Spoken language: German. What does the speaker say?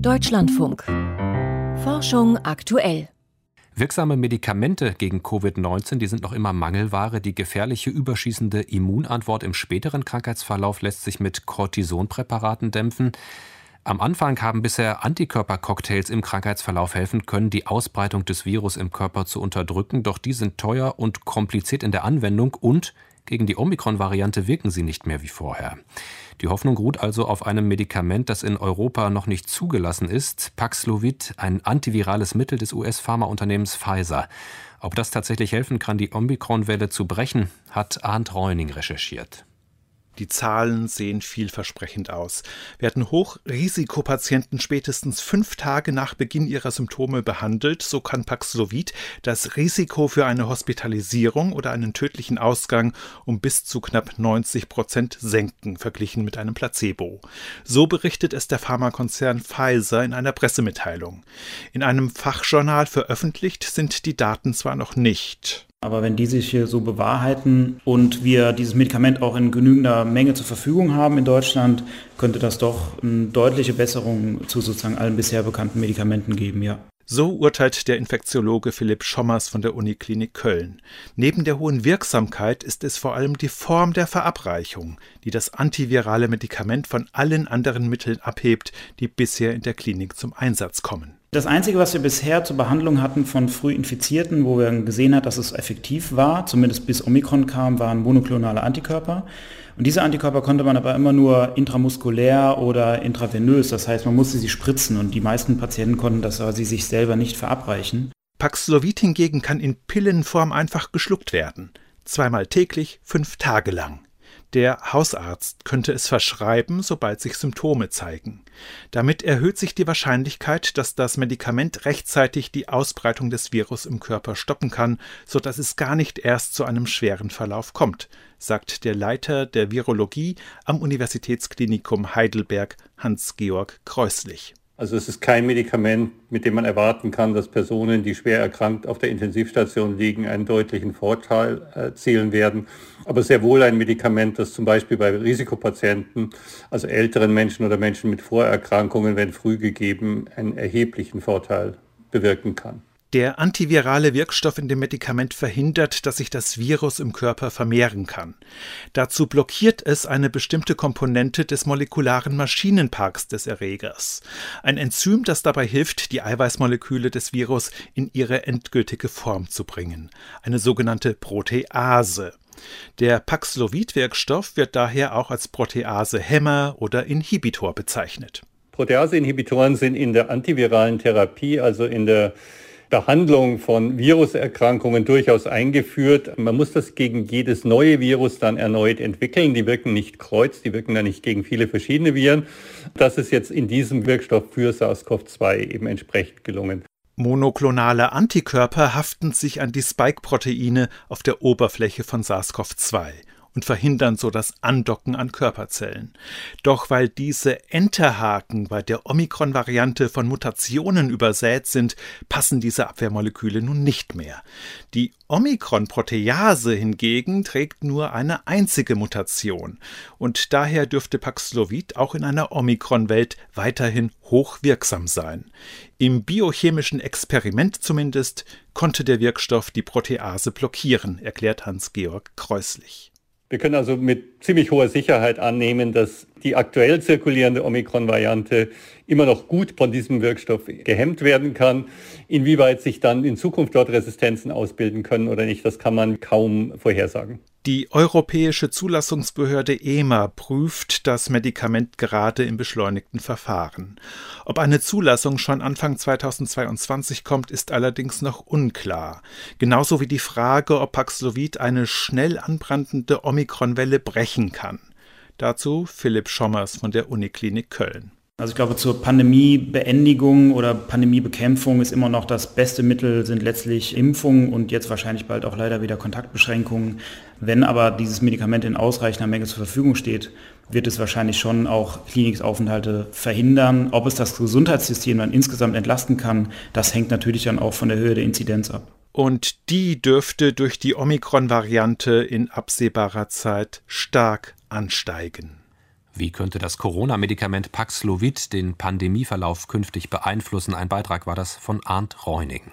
Deutschlandfunk. Forschung aktuell. Wirksame Medikamente gegen Covid-19, die sind noch immer Mangelware. Die gefährliche überschießende Immunantwort im späteren Krankheitsverlauf lässt sich mit Cortisonpräparaten dämpfen. Am Anfang haben bisher Antikörpercocktails im Krankheitsverlauf helfen können, die Ausbreitung des Virus im Körper zu unterdrücken, doch die sind teuer und kompliziert in der Anwendung und gegen die Omikron-Variante wirken sie nicht mehr wie vorher. Die Hoffnung ruht also auf einem Medikament, das in Europa noch nicht zugelassen ist, Paxlovid, ein antivirales Mittel des US-Pharmaunternehmens Pfizer. Ob das tatsächlich helfen kann, die Omikron-Welle zu brechen, hat Arndt Reuning recherchiert. Die Zahlen sehen vielversprechend aus. Werden Hochrisikopatienten spätestens fünf Tage nach Beginn ihrer Symptome behandelt, so kann Paxlovid das Risiko für eine Hospitalisierung oder einen tödlichen Ausgang um bis zu knapp 90 Prozent senken, verglichen mit einem Placebo. So berichtet es der Pharmakonzern Pfizer in einer Pressemitteilung. In einem Fachjournal veröffentlicht sind die Daten zwar noch nicht. Aber wenn die sich hier so bewahrheiten und wir dieses Medikament auch in genügender Menge zur Verfügung haben in Deutschland, könnte das doch eine deutliche Besserung zu sozusagen allen bisher bekannten Medikamenten geben, ja. So urteilt der Infektiologe Philipp Schommers von der Uniklinik Köln. Neben der hohen Wirksamkeit ist es vor allem die Form der Verabreichung, die das antivirale Medikament von allen anderen Mitteln abhebt, die bisher in der Klinik zum Einsatz kommen. Das Einzige, was wir bisher zur Behandlung hatten von Frühinfizierten, wo wir gesehen haben, dass es effektiv war, zumindest bis Omikron kam, waren monoklonale Antikörper. Und diese Antikörper konnte man aber immer nur intramuskulär oder intravenös, das heißt, man musste sie spritzen und die meisten Patienten konnten das aber sie sich selber nicht verabreichen. Paxlovid hingegen kann in Pillenform einfach geschluckt werden. Zweimal täglich, fünf Tage lang. Der Hausarzt könnte es verschreiben, sobald sich Symptome zeigen. Damit erhöht sich die Wahrscheinlichkeit, dass das Medikament rechtzeitig die Ausbreitung des Virus im Körper stoppen kann, so dass es gar nicht erst zu einem schweren Verlauf kommt, sagt der Leiter der Virologie am Universitätsklinikum Heidelberg Hans-Georg Kreuslich. Also es ist kein Medikament, mit dem man erwarten kann, dass Personen, die schwer erkrankt auf der Intensivstation liegen, einen deutlichen Vorteil erzielen werden. Aber sehr wohl ein Medikament, das zum Beispiel bei Risikopatienten, also älteren Menschen oder Menschen mit Vorerkrankungen, wenn früh gegeben, einen erheblichen Vorteil bewirken kann. Der antivirale Wirkstoff in dem Medikament verhindert, dass sich das Virus im Körper vermehren kann. Dazu blockiert es eine bestimmte Komponente des molekularen Maschinenparks des Erregers. Ein Enzym, das dabei hilft, die Eiweißmoleküle des Virus in ihre endgültige Form zu bringen. Eine sogenannte Protease. Der Paxlovid-Wirkstoff wird daher auch als Protease-Hämmer oder Inhibitor bezeichnet. Protease-Inhibitoren sind in der antiviralen Therapie, also in der Behandlung von Viruserkrankungen durchaus eingeführt. Man muss das gegen jedes neue Virus dann erneut entwickeln. Die wirken nicht kreuz, die wirken dann nicht gegen viele verschiedene Viren. Das ist jetzt in diesem Wirkstoff für SARS-CoV-2 eben entsprechend gelungen. Monoklonale Antikörper haften sich an die Spike-Proteine auf der Oberfläche von SARS-CoV-2 und verhindern so das Andocken an Körperzellen. Doch weil diese Enterhaken bei der Omikron-Variante von Mutationen übersät sind, passen diese Abwehrmoleküle nun nicht mehr. Die Omikron-Protease hingegen trägt nur eine einzige Mutation und daher dürfte Paxlovid auch in einer Omikron-Welt weiterhin hochwirksam sein. Im biochemischen Experiment zumindest konnte der Wirkstoff die Protease blockieren, erklärt Hans-Georg Kreuslich. Wir können also mit ziemlich hoher Sicherheit annehmen, dass die aktuell zirkulierende Omikron-Variante immer noch gut von diesem Wirkstoff gehemmt werden kann. Inwieweit sich dann in Zukunft dort Resistenzen ausbilden können oder nicht, das kann man kaum vorhersagen. Die Europäische Zulassungsbehörde EMA prüft das Medikament gerade im beschleunigten Verfahren. Ob eine Zulassung schon Anfang 2022 kommt, ist allerdings noch unklar. Genauso wie die Frage, ob Paxlovid eine schnell anbrandende Omikronwelle brechen kann. Dazu Philipp Schommers von der Uniklinik Köln. Also ich glaube, zur Pandemiebeendigung oder Pandemiebekämpfung ist immer noch das beste Mittel, sind letztlich Impfungen und jetzt wahrscheinlich bald auch leider wieder Kontaktbeschränkungen. Wenn aber dieses Medikament in ausreichender Menge zur Verfügung steht, wird es wahrscheinlich schon auch Klinikaufenthalte verhindern. Ob es das Gesundheitssystem dann insgesamt entlasten kann, das hängt natürlich dann auch von der Höhe der Inzidenz ab. Und die dürfte durch die Omikron-Variante in absehbarer Zeit stark ansteigen. Wie könnte das Corona-Medikament Paxlovid den Pandemieverlauf künftig beeinflussen? Ein Beitrag war das von Arndt Reuning.